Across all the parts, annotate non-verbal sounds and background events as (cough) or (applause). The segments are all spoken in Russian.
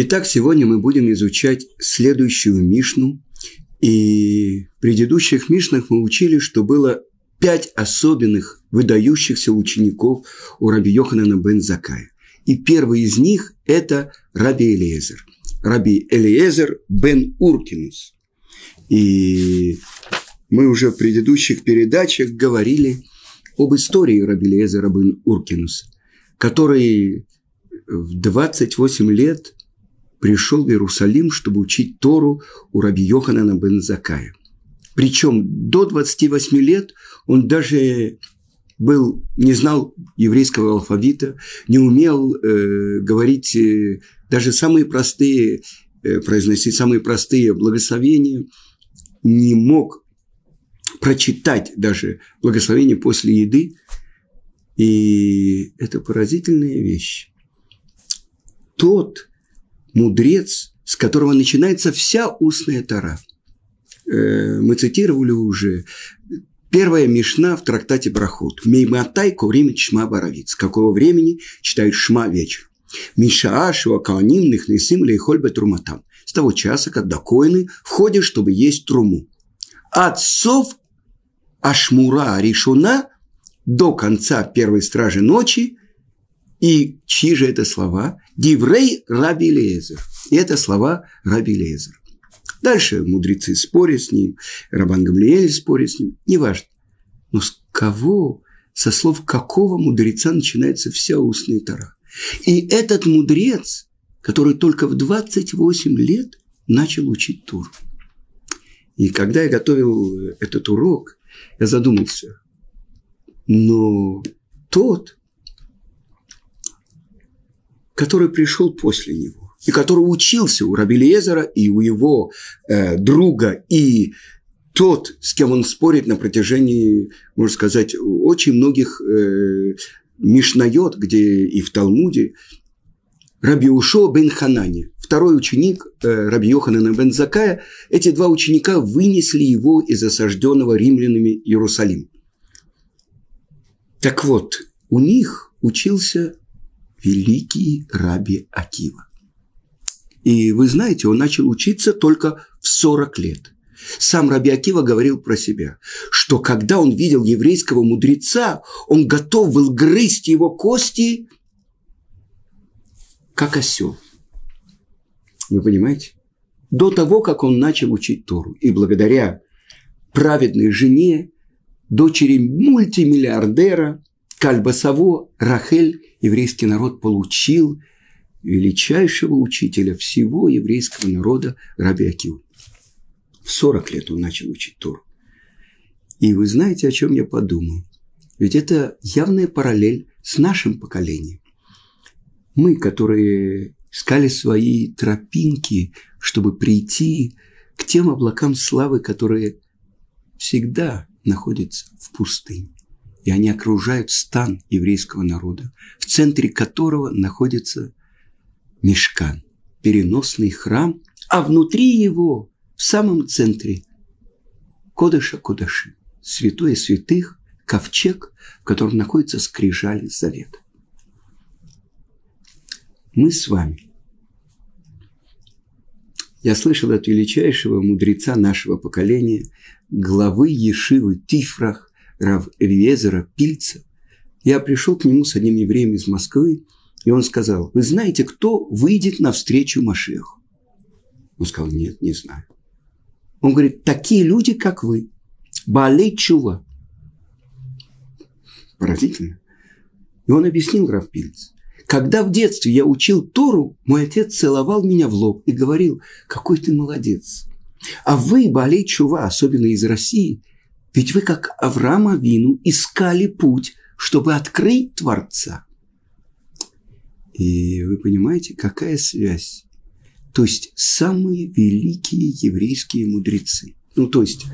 Итак, сегодня мы будем изучать следующую Мишну. И в предыдущих Мишнах мы учили, что было пять особенных выдающихся учеников у Раби Йоханана бен Закая. И первый из них – это Раби Элиезер. Раби Элиезер бен Уркинус. И мы уже в предыдущих передачах говорили об истории Раби Элиезера бен Уркинуса, который в 28 лет пришел в Иерусалим, чтобы учить Тору у Раби Йоханана бен Закая. Причем до 28 лет он даже был, не знал еврейского алфавита, не умел э, говорить э, даже самые простые, э, произносить самые простые благословения, не мог прочитать даже благословение после еды. И это поразительная вещь. Тот мудрец, с которого начинается вся устная тара. Э, мы цитировали уже Первая Мишна в трактате Брахот. Мейматай коврим шма. С какого времени читают шма вечер? Мишаа шуакааним нихнесим лейхоль труматам. С того часа, когда коины входят, чтобы есть труму. Отцов Ашмура Ришуна до конца первой стражи ночи. И чьи же это слова? Диврей Раби Лезер. И это слова Раби Лезер. Дальше мудрецы спорят с ним, Рабан Гамлиэль спорит с ним, неважно. Но с кого, со слов какого мудреца начинается вся устная тара? И этот мудрец, который только в 28 лет начал учить Тур. И когда я готовил этот урок, я задумался, но тот, который пришел после него, и который учился у Раби Лезера и у его э, друга, и тот, с кем он спорит на протяжении, можно сказать, очень многих э, Мишнайот, где и в Талмуде, Раби Ушо бен Ханани, второй ученик э, Раби Йоханана бен Закая, эти два ученика вынесли его из осажденного римлянами Иерусалима. Так вот, у них учился великий Раби Акива. И вы знаете, он начал учиться только в 40 лет. Сам Раби Акива говорил про себя, что когда он видел еврейского мудреца, он готов был грызть его кости, как осел. Вы понимаете? До того, как он начал учить Тору. И благодаря праведной жене, дочери мультимиллиардера, Кальбасаво, Рахель, еврейский народ получил величайшего учителя всего еврейского народа Раби Акиу. В 40 лет он начал учить Тору. И вы знаете, о чем я подумал? Ведь это явная параллель с нашим поколением. Мы, которые искали свои тропинки, чтобы прийти к тем облакам славы, которые всегда находятся в пустыне. И они окружают стан еврейского народа, в центре которого находится мешкан, переносный храм, а внутри его, в самом центре, Кодыша Кодаши, святое святых, ковчег, в котором находится скрижали завета. Мы с вами. Я слышал от величайшего мудреца нашего поколения, главы Ешивы Тифрах, Рав Эльезера Пильца. Я пришел к нему с одним евреем из Москвы, и он сказал, вы знаете, кто выйдет навстречу Машеху? Он сказал, нет, не знаю. Он говорит, такие люди, как вы, Балей Чува. Поразительно. И он объяснил Равпильц. Когда в детстве я учил Тору, мой отец целовал меня в лоб и говорил, какой ты молодец. А вы, Балей Чува, особенно из России, ведь вы, как Авраама Вину, искали путь, чтобы открыть Творца. И вы понимаете, какая связь? То есть самые великие еврейские мудрецы. Ну, то есть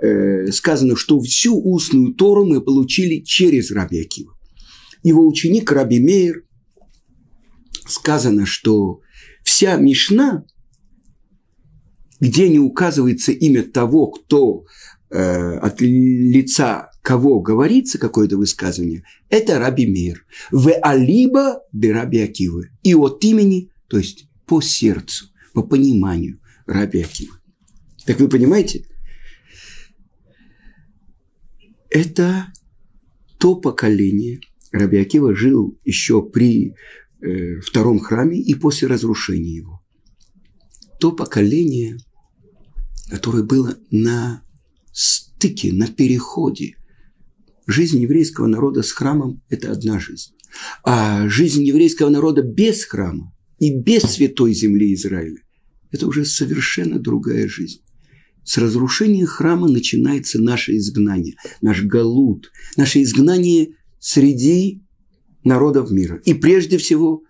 э, сказано, что всю устную Тору мы получили через Раби Акива. Его ученик Раби Мейер, сказано, что вся Мишна, где не указывается имя того, кто э, от лица кого говорится какое-то высказывание, это Раби Мир. В Алиба Раби Акивы. И от имени, то есть по сердцу, по пониманию Раби Акива. Так вы понимаете? Это то поколение. Раби Акива жил еще при э, втором храме и после разрушения его. То поколение, которое было на стыке, на переходе. Жизнь еврейского народа с храмом – это одна жизнь. А жизнь еврейского народа без храма и без святой земли Израиля – это уже совершенно другая жизнь. С разрушения храма начинается наше изгнание, наш галут, наше изгнание среди народов мира. И прежде всего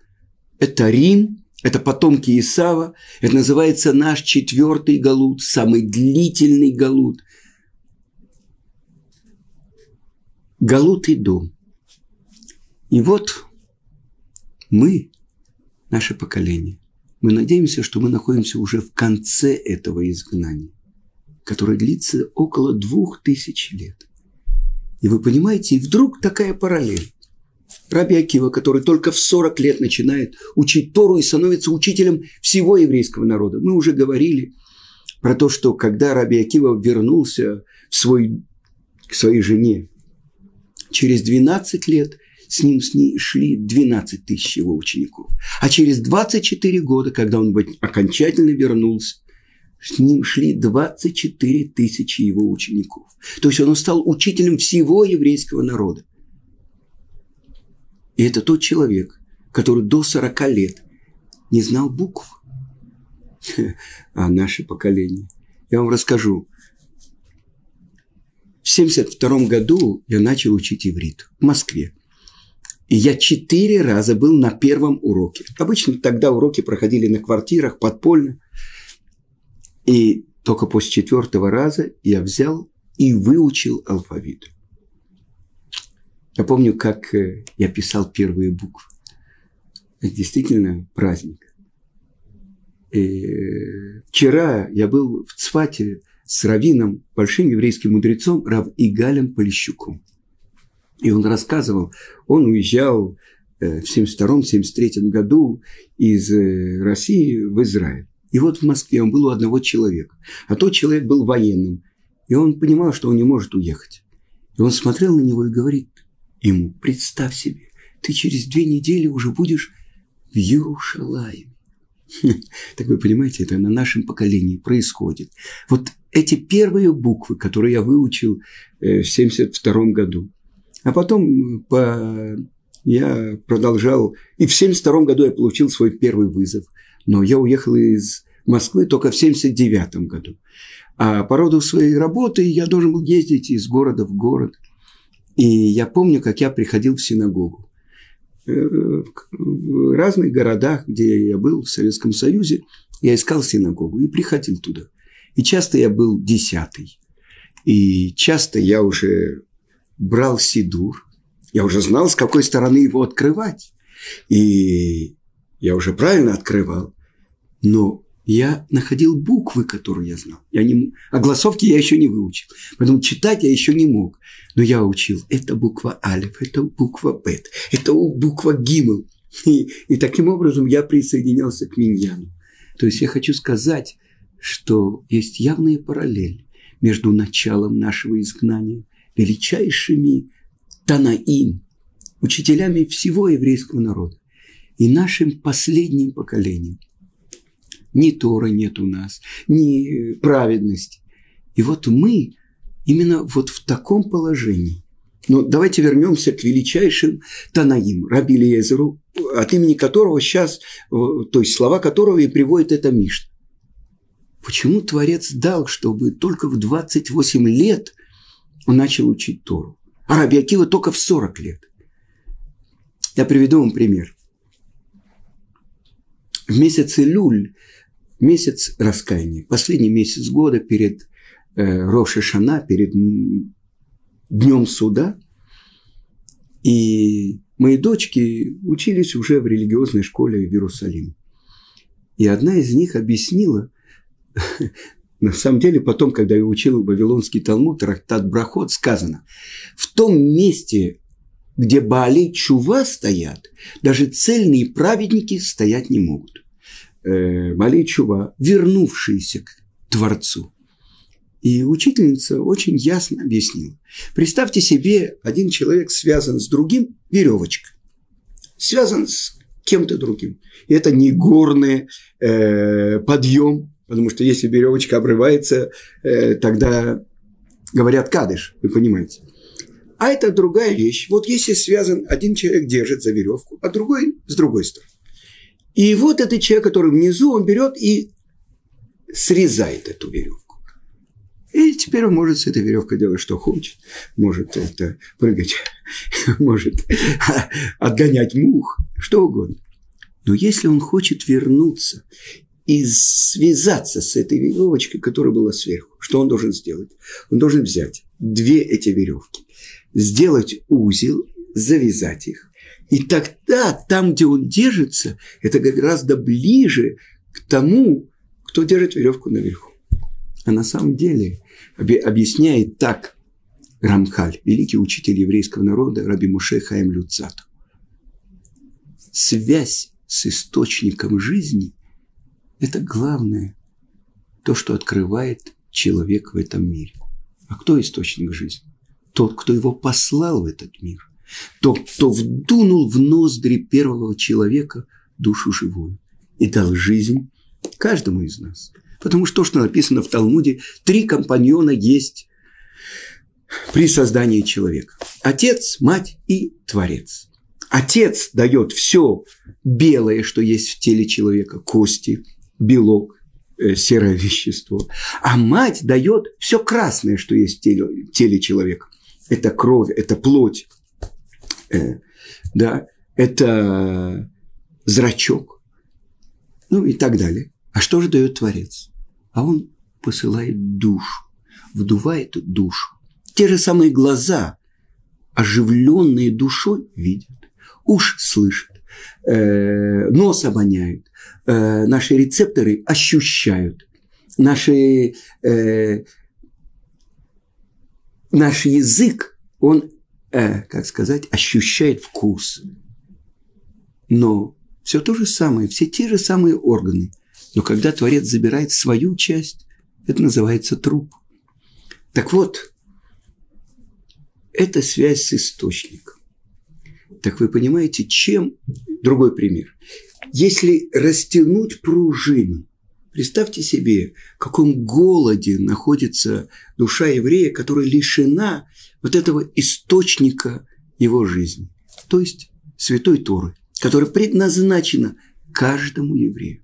это Рим, это потомки Исава, это называется наш четвертый галут, самый длительный галут. Галут и дом. И вот мы, наше поколение, мы надеемся, что мы находимся уже в конце этого изгнания который длится около двух тысяч лет. И вы понимаете, и вдруг такая параллель. Раби Акива, который только в 40 лет начинает учить Тору и становится учителем всего еврейского народа. Мы уже говорили про то, что когда Раби Акива вернулся в свой, к своей жене, через 12 лет с ним шли 12 тысяч его учеников. А через 24 года, когда он окончательно вернулся, с ним шли 24 тысячи его учеников. То есть он стал учителем всего еврейского народа. И это тот человек, который до 40 лет не знал букв. (laughs) А наше поколение. Я вам расскажу. В 1972 году я начал учить иврит в Москве. И я четыре раза был на первом уроке. Обычно тогда уроки проходили на квартирах, подпольно. И только после четвертого раза я взял и выучил алфавит. Я помню, как э, я писал первые буквы. Это действительно праздник. И э, вчера я был в Цфате с раввином, большим еврейским мудрецом, Рав Игалем Полищуком. И он рассказывал, он уезжал э, в 1972-1973 году из России в Израиль. И вот в Москве он был у одного человека. А тот человек был военным. И он понимал, что он не может уехать. И он смотрел на него и говорит ему, представь себе, ты через две недели уже будешь в Иерушалаиме. (laughs) Так вы понимаете, это на нашем поколении происходит. Вот эти первые буквы, которые я выучил э, в 1972 году. А потом по... я продолжал, и в 1972 году я получил свой первый вызов. Но я уехал из Москвы только в 1979 году. А по роду своей работы я должен был ездить из города в город. И я помню, как я приходил в синагогу. Э, в разных городах, где я был, в Советском Союзе, я искал синагогу и приходил туда. И часто я был десятый. И часто я уже брал сидур. Я уже знал, с какой стороны его открывать. И я уже правильно открывал. Но я находил буквы, которые я знал. Я не, а голосовки я еще не выучил. Поэтому читать я еще не мог. Но я учил. Это буква Алиф, это буква Бет, это буква Гимл. И, и таким образом я присоединялся к Миньяну. То есть я хочу сказать, что есть явная параллель между началом нашего изгнания, величайшими Танаим, учителями всего еврейского народа, и нашим последним поколением – ни Тора нет у нас, ни праведности. И вот мы именно вот в таком положении. Но давайте вернемся к величайшим Танаим, Раби Лезеру, от имени которого сейчас, то есть слова которого и приводит эта Мишна. Почему Творец дал, чтобы только в 28 лет он начал учить Тору, а Раби Акива только в 40 лет? Я приведу вам пример. В месяц Илюль месяц раскаяния, последний месяц года перед э, Роша Шана, перед днем суда. И мои дочки учились уже в религиозной школе в Иерусалиме. И одна из них объяснила, (laughs) на самом деле, потом, когда я учил Вавилонский Талмуд, Трактат Брахот, сказано, в том месте, где Баали Чува стоят, даже цельные праведники стоять не могут. э, Бали Чува, вернувшиеся к Творцу. И учительница очень ясно объяснила. Представьте себе, один человек связан с другим веревочкой. Связан с кем-то другим. И это не горный э, подъем, потому что если веревочка обрывается, э, тогда говорят кадыш, вы понимаете. А это другая вещь. Вот если связан, один человек держит за веревку, а другой с другой стороны. И вот этот человек, который внизу, он берет и срезает эту веревку. И теперь он может с этой веревкой делать, что хочет. Может это прыгать, (laughs) может отгонять мух, что угодно. Но если он хочет вернуться и связаться с этой веревочкой, которая была сверху, что он должен сделать? Он должен взять две эти веревки, сделать узел, завязать их. И тогда там, где он держится, это гораздо ближе к тому, кто держит веревку наверху. А на самом деле объясняет так Рамхаль, великий учитель еврейского народа, Раби Муше Хаим Люцату. Связь с источником жизни – это главное, то, что открывает человек в этом мире. А кто источник жизни? Тот, кто его послал в этот мир. Тот, кто вдунул в ноздри первого человека душу живую и дал жизнь каждому из нас – Потому что то, что написано в Талмуде, три компаньона есть при создании человека. Отец, мать и Творец. Отец дает все белое, что есть в теле человека, кости, белок, э, серое вещество. А мать дает все красное, что есть в теле, теле человека. Это кровь, это плоть, э, да, это зрачок, ну и так далее. А что же дает Творец? а он посылает душу, вдувает душу. Те же самые глаза, оживленные душой, видят, уж слышат, э, нос обоняют, э, наши рецепторы ощущают, наши, э, наш язык, он, э, как сказать, ощущает вкус. Но все то же самое, все те же самые органы – но когда Творец забирает свою часть, это называется труп. Так вот, это связь с источником. Так вы понимаете, чем... Другой пример. Если растянуть пружину, представьте себе, в каком голоде находится душа еврея, которая лишена вот этого источника его жизни, то есть Святой Торы, которая предназначена каждому еврею.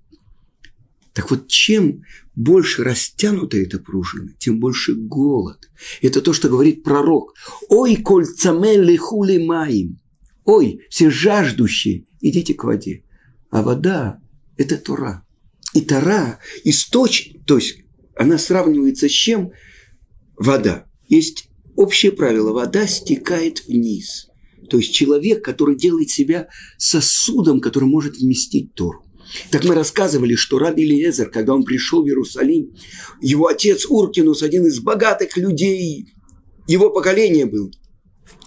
Так вот, чем больше растянута эта пружина, тем больше голод. Это то, что говорит пророк. «Ой, кольцамели хули маим». «Ой, все жаждущие, идите к воде». А вода – это Тора. И Тора – источник, то есть она сравнивается с чем? Вода. Есть общее правило – вода стекает вниз. То есть человек, который делает себя сосудом, который может вместить Тору. Так мы рассказывали, что Раби Лезер, когда он пришел в Иерусалим, его отец Уркинус, один из богатых людей, его поколения был.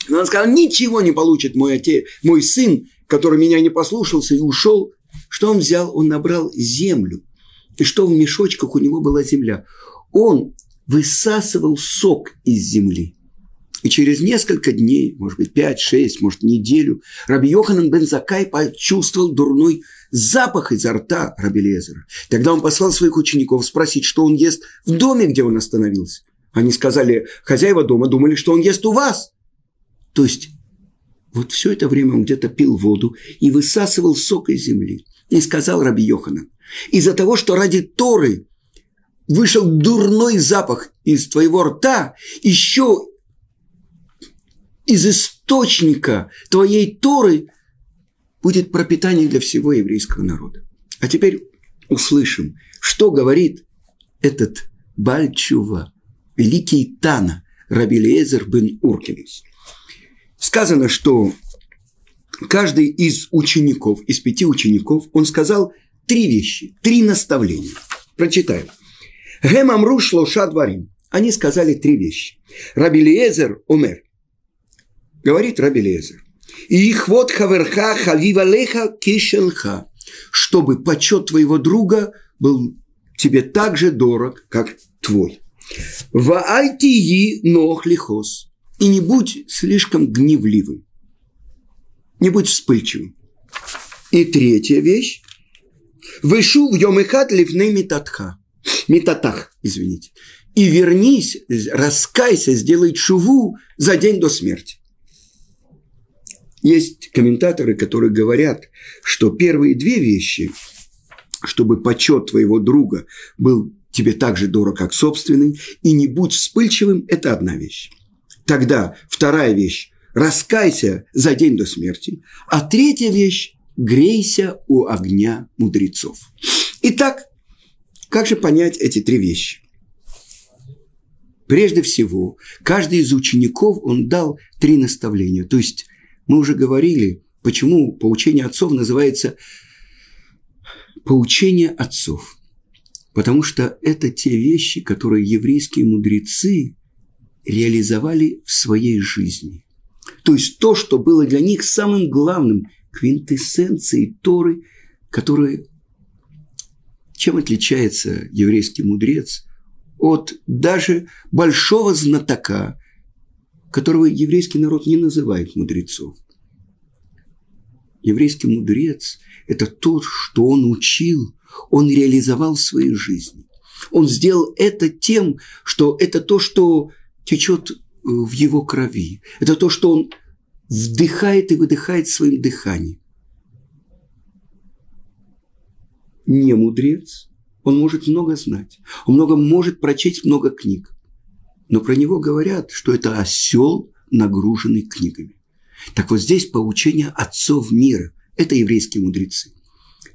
Но он сказал, ничего не получит мой отец, мой сын, который меня не послушался и ушел. Что он взял? Он набрал землю. И что в мешочках у него была земля? Он высасывал сок из земли. И через несколько дней, может быть, пять, шесть, может, неделю, Раби Йоханан бен Закай почувствовал дурной запах изо рта Раби Лезера. Тогда он послал своих учеников спросить, что он ест в доме, где он остановился. Они сказали, хозяева дома думали, что он ест у вас. То есть, вот все это время он где-то пил воду и высасывал сок из земли. И сказал Раби Йоханан, из-за того, что ради Торы вышел дурной запах из твоего рта, еще из источника твоей Торы будет пропитание для всего еврейского народа. А теперь услышим, что говорит этот Бальчува, великий Тана, Рабилезер бен Уркинус. Сказано, что каждый из учеников, из пяти учеников, он сказал три вещи, три наставления. Прочитаем. Гем амру шлоша дворим. Они сказали три вещи. Рабилезер умер. Говорит Раби Лезер. И их вот хаверха халивалеха кишелха. чтобы почет твоего друга был тебе так же дорог, как твой. Ваайтии нох лихос. И не будь слишком гневливым. Не будь вспыльчивым. И третья вещь. Вышу в йомихат ливны метатха. Метатах, извините. И вернись, раскайся, сделай чуву за день до смерти. Есть комментаторы, которые говорят, что первые две вещи, чтобы почет твоего друга был тебе так же дорог, как собственный, и не будь вспыльчивым – это одна вещь. Тогда вторая вещь – раскайся за день до смерти, а третья вещь – грейся у огня мудрецов. Итак, как же понять эти три вещи? Прежде всего, каждый из учеников он дал три наставления. То есть мы уже говорили, почему поучение отцов называется поучение отцов. Потому что это те вещи, которые еврейские мудрецы реализовали в своей жизни. То есть то, что было для них самым главным, квинтэссенцией Торы, которые... Чем отличается еврейский мудрец от даже большого знатока, которого еврейский народ не называет мудрецов. Еврейский мудрец – это тот, что он учил, он реализовал в своей жизни. Он сделал это тем, что это то, что течет э, в его крови. Это то, что он вдыхает и выдыхает своим дыханием. Не мудрец, он может много знать, он много может прочесть много книг но про него говорят, что это осел, нагруженный книгами. Так вот здесь поучение отцов мира. Это еврейские мудрецы.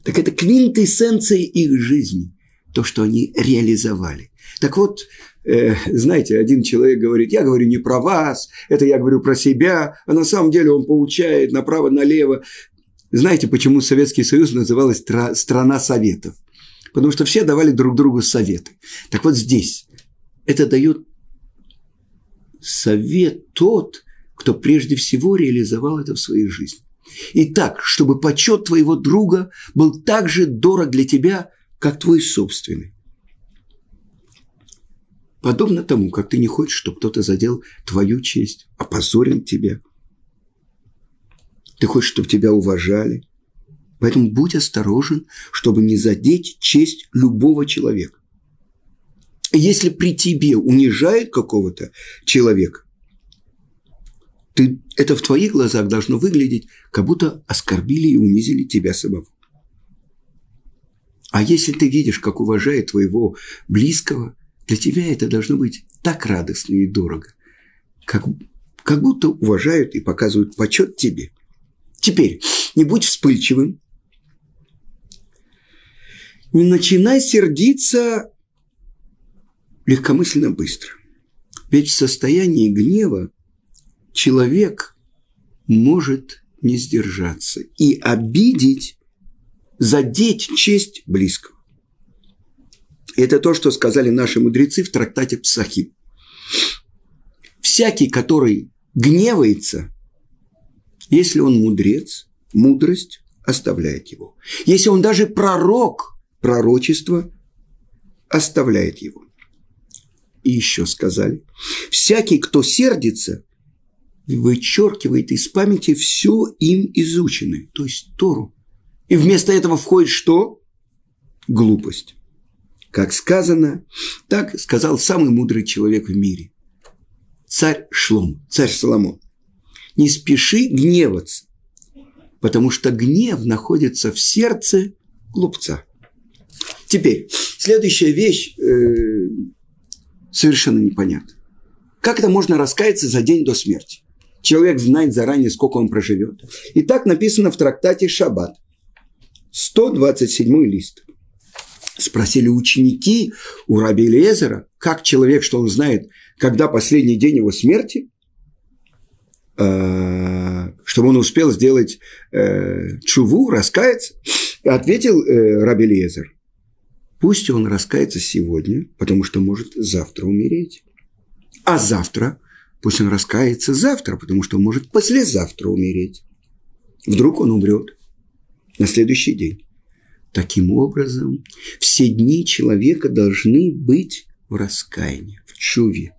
Так это квинтэссенция их жизни. То, что они реализовали. Так вот, э, знаете, один человек говорит, я говорю не про вас, это я говорю про себя, а на самом деле он получает направо-налево. Знаете, почему Советский Союз называлась страна советов? Потому что все давали друг другу советы. Так вот здесь это дает совет тот, кто прежде всего реализовал это в своей жизни. Итак, чтобы почет твоего друга был так же дорог для тебя, как твой собственный. Подобно тому, как ты не хочешь, чтобы кто-то задел твою честь, опозорил тебя. Ты хочешь, чтобы тебя уважали. Поэтому будь осторожен, чтобы не задеть честь любого человека если при тебе унижает какого-то человека, ты, это в твоих глазах должно выглядеть, как будто оскорбили и унизили тебя самого. А если ты видишь, как уважает твоего близкого, для тебя это должно быть так радостно и дорого, как, как будто уважают и показывают почет тебе. Теперь, не будь вспыльчивым, не начинай сердиться легкомысленно быстро. Ведь в состоянии гнева человек может не сдержаться и обидеть, задеть честь близкого. Это то, что сказали наши мудрецы в трактате Псахим. Всякий, который гневается, если он мудрец, мудрость оставляет его. Если он даже пророк, пророчество оставляет его. И еще сказали, всякий, кто сердится, вычеркивает из памяти все им изученное, то есть Тору. И вместо этого входит что? Глупость. Как сказано, так сказал самый мудрый человек в мире. Царь Шлом, царь Соломон. Не спеши гневаться, потому что гнев находится в сердце глупца. Теперь, следующая вещь, э, совершенно непонятно. Как это можно раскаяться за день до смерти? Человек знает заранее, сколько он проживет. И так написано в трактате Шаббат. 127 лист. Спросили ученики у Раби Элиезера, как человек, что он знает, когда последний день его смерти, э, чтобы он успел сделать э, чуву, раскаяться. Ответил э, Раби Элиезер, Пусть он раскается сегодня, потому что может завтра умереть. А завтра пусть он раскается завтра, потому что может послезавтра умереть. Вдруг он умрет на следующий день. Таким образом, все дни человека должны быть в раскаянии, в чуве.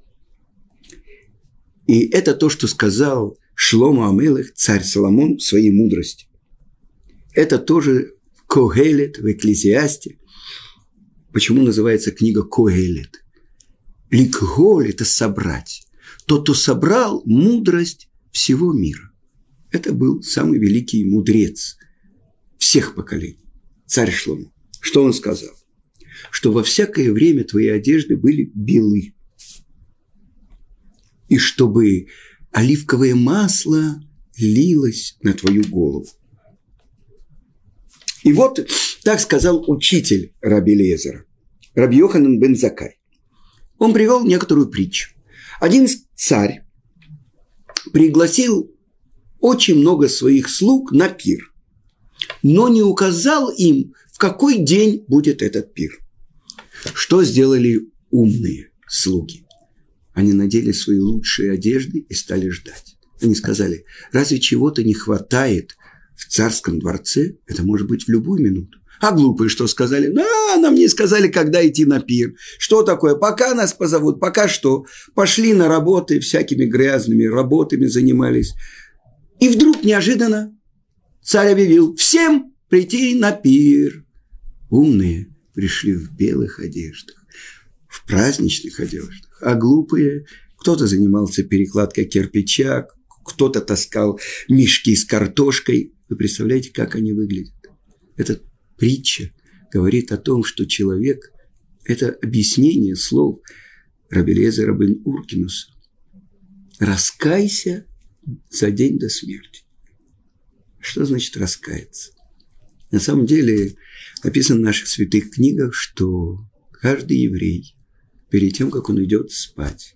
И это то, что сказал Шлома Амелых, царь Соломон, в своей мудрости. Это тоже Когелет в Экклезиасте. Почему называется книга Когелет? Ликголь – это собрать. Тот, кто собрал мудрость всего мира. Это был самый великий мудрец всех поколений, царь Шломо. Что он сказал? Что во всякое время твои одежды были белы. И чтобы оливковое масло лилось на твою голову. И вот так сказал учитель Раби Лезера, Раби Йоханан бен Закай. Он привел некоторую притчу. Один царь пригласил очень много своих слуг на пир, но не указал им, в какой день будет этот пир. Что сделали умные слуги? Они надели свои лучшие одежды и стали ждать. Они сказали, разве чего-то не хватает в царском дворце? Это может быть в любую минуту. А глупые что сказали? Да, нам не сказали, когда идти на пир. Что такое? Пока нас позовут, пока что. Пошли на работы, всякими грязными работами занимались. И вдруг неожиданно царь объявил всем прийти на пир. Умные пришли в белых одеждах, в праздничных одеждах, а глупые кто-то занимался перекладкой кирпича, кто-то таскал мешки с картошкой. Вы представляете, как они выглядят? Эта притча говорит о том, что человек – это объяснение слов Рабелеза Рабин Уркинуса. Раскайся за день до смерти. Что значит раскаяться? На самом деле написано в наших святых книгах, что каждый еврей перед тем, как он идет спать,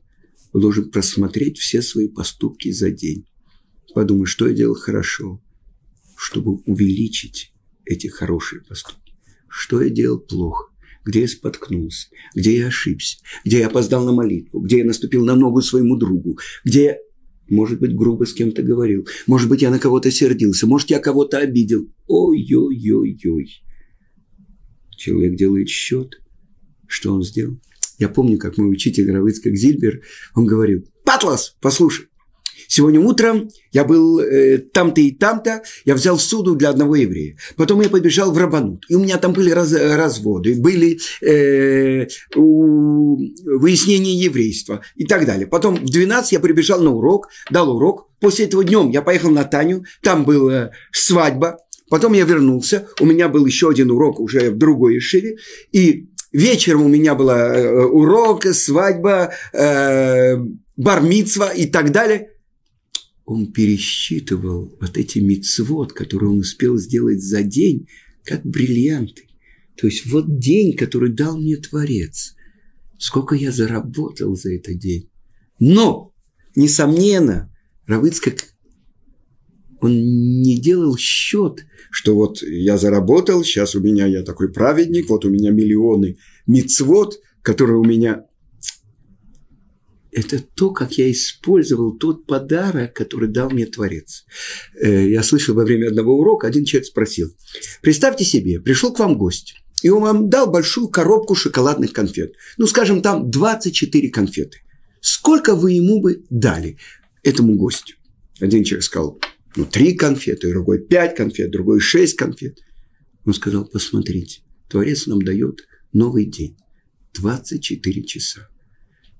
должен просмотреть все свои поступки за день. Подумать, что я делал хорошо, чтобы увеличить эти хорошие поступки. Что я делал плохо, где я споткнулся, где я ошибся, где я опоздал на молитву, где я наступил на ногу своему другу, где может быть, грубо с кем-то говорил. Может быть, я на кого-то сердился. Может, я кого-то обидел. Ой-ой-ой-ой. Человек делает счет. Что он сделал? Я помню, как мой учитель Равыцкак Зильбер, он говорил, «Патлас, послушай, Сегодня утром я был э, там-то и там-то, я взял суду для одного еврея. Потом я побежал в Рабанут, и у меня там были раз, разводы, были э, у, выяснения еврейства и так далее. Потом в 12 я прибежал на урок, дал урок. После этого днем я поехал на Таню, там была свадьба. Потом я вернулся, у меня был еще один урок уже в другой Ишиве, и вечером у меня был э, урок, свадьба, э, бармитсва и так далее он пересчитывал вот эти мицвод, которые он успел сделать за день, как бриллианты. То есть вот день, который дал мне Творец. Сколько я заработал за этот день. Но, несомненно, Равыцкак, он не делал счет, что вот я заработал, сейчас у меня я такой праведник, вот у меня миллионы мицвод, которые у меня это то, как я использовал тот подарок, который дал мне Творец. Э, я слышал во время одного урока, один человек спросил, представьте себе, пришел к вам гость, и он вам дал большую коробку шоколадных конфет. Ну, скажем, там 24 конфеты. Сколько вы ему бы дали этому гостю? Один человек сказал, ну, три конфеты, другой пять конфет, другой шесть конфет. Он сказал, посмотрите, Творец нам дает новый день, 24 часа.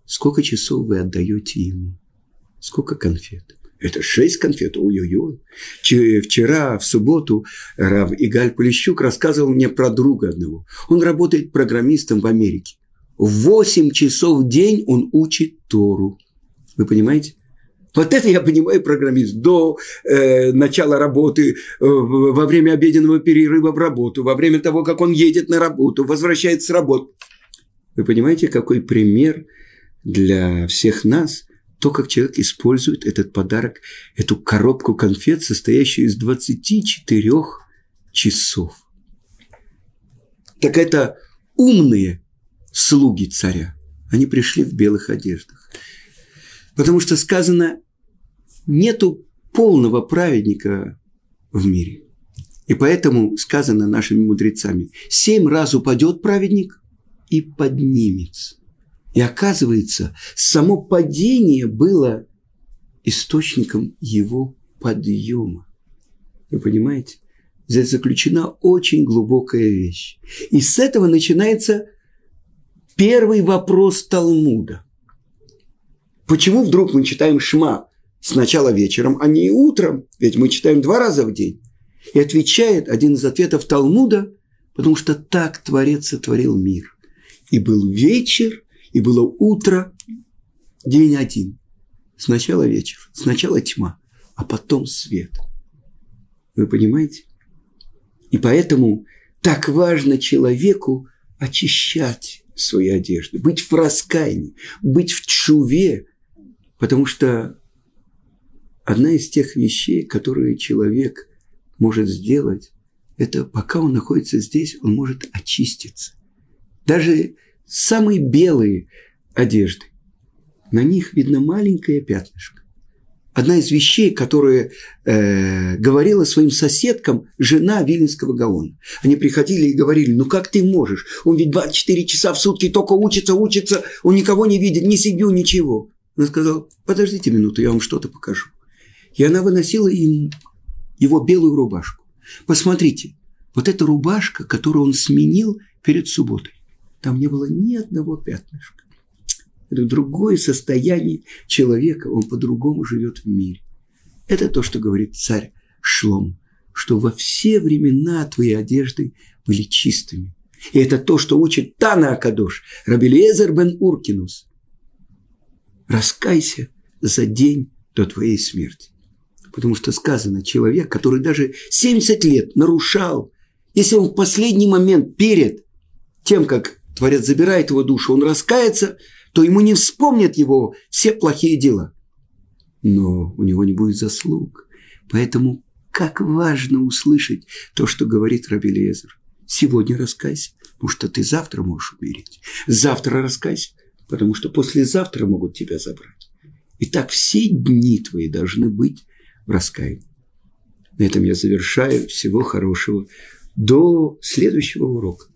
Сколько часов вы отдаете ему? Сколько конфет? Это шесть конфет, ой-ой-ой. Вчера, в субботу, Рав Игаль Полищук рассказывал мне про друга одного. Он работает программистом в Америке. Восемь часов в день он учит Тору. Вы понимаете? Вот это я понимаю программист. До э, начала работы, э, во время обеденного перерыва в работу, во время того, как он едет на работу, возвращается с работы. Вы понимаете, какой пример для всех нас то, как человек использует этот подарок, эту коробку конфет, состоящую из 24 часов. Так это умные слуги царя. Они пришли в белых одеждах. Потому что сказано, нету полного праведника в мире. И поэтому сказано нашими мудрецами, семь раз упадет праведник и поднимется. И оказывается, само падение было источником его подъема. Вы понимаете? Здесь заключена очень глубокая вещь. И с этого начинается первый вопрос Талмуда. Почему вдруг мы читаем Шма сначала вечером, а не утром? Ведь мы читаем два раза в день. И отвечает один из ответов Талмуда, потому что так Творец сотворил мир. И был вечер, и было утро, день один. Сначала вечер, сначала тьма, а потом свет. Вы понимаете? И поэтому так важно человеку очищать свои одежды, быть в раскаянии, быть в чуве, потому что одна из тех вещей, которые человек может сделать, это пока он находится здесь, он может очиститься. Даже самые белые одежды, на них видно маленькое пятнышко одна из вещей, которую э, говорила своим соседкам жена Вильнинского Гаона. Они приходили и говорили, ну как ты можешь? Он ведь 24 часа в сутки только учится, учится, он никого не видит, ни семью, ничего. Она сказала, подождите минуту, я вам что-то покажу. И она выносила им его белую рубашку. Посмотрите, вот эта рубашка, которую он сменил перед субботой. Там не было ни одного пятнышка это другое состояние человека, он по-другому живет в мире. Это то, что говорит царь Шлом, что во все времена твои одежды были чистыми. И это то, что учит Тана Акадош, Рабелезер бен Уркинус. Раскайся за день до твоей смерти. Потому что сказано, человек, который даже 70 лет нарушал, если он в последний момент перед тем, как Творец забирает его душу, он раскается, то ему не вспомнят его все плохие дела. Но у него не будет заслуг. Поэтому как важно услышать то, что говорит Раби Лезер. Сегодня раскайся, потому что ты завтра можешь умереть. Завтра раскайся, потому что послезавтра могут тебя забрать. И так все дни твои должны быть в раскаянии. На этом я завершаю. Всего хорошего. До следующего урока.